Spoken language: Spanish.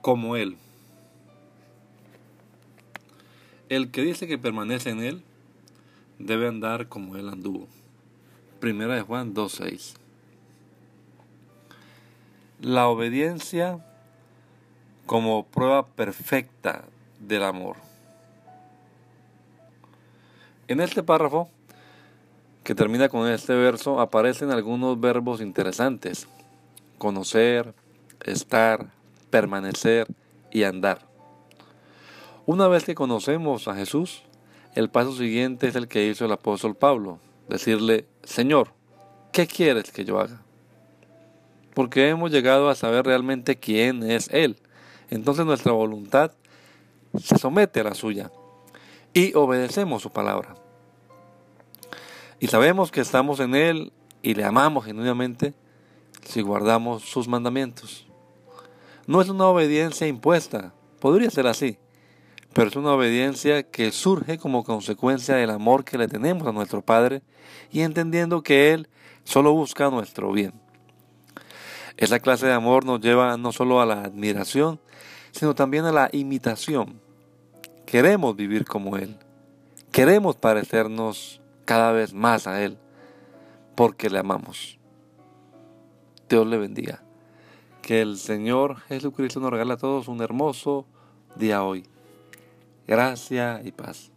Como Él. El que dice que permanece en Él debe andar como Él anduvo. Primera de Juan 2.6. La obediencia como prueba perfecta del amor. En este párrafo, que termina con este verso, aparecen algunos verbos interesantes. Conocer, estar, permanecer y andar. Una vez que conocemos a Jesús, el paso siguiente es el que hizo el apóstol Pablo, decirle, Señor, ¿qué quieres que yo haga? Porque hemos llegado a saber realmente quién es Él. Entonces nuestra voluntad se somete a la suya y obedecemos su palabra. Y sabemos que estamos en Él y le amamos genuinamente si guardamos sus mandamientos. No es una obediencia impuesta, podría ser así, pero es una obediencia que surge como consecuencia del amor que le tenemos a nuestro Padre y entendiendo que Él solo busca nuestro bien. Esa clase de amor nos lleva no solo a la admiración, sino también a la imitación. Queremos vivir como Él. Queremos parecernos cada vez más a Él, porque le amamos. Dios le bendiga. Que el Señor Jesucristo nos regale a todos un hermoso día hoy. Gracia y paz.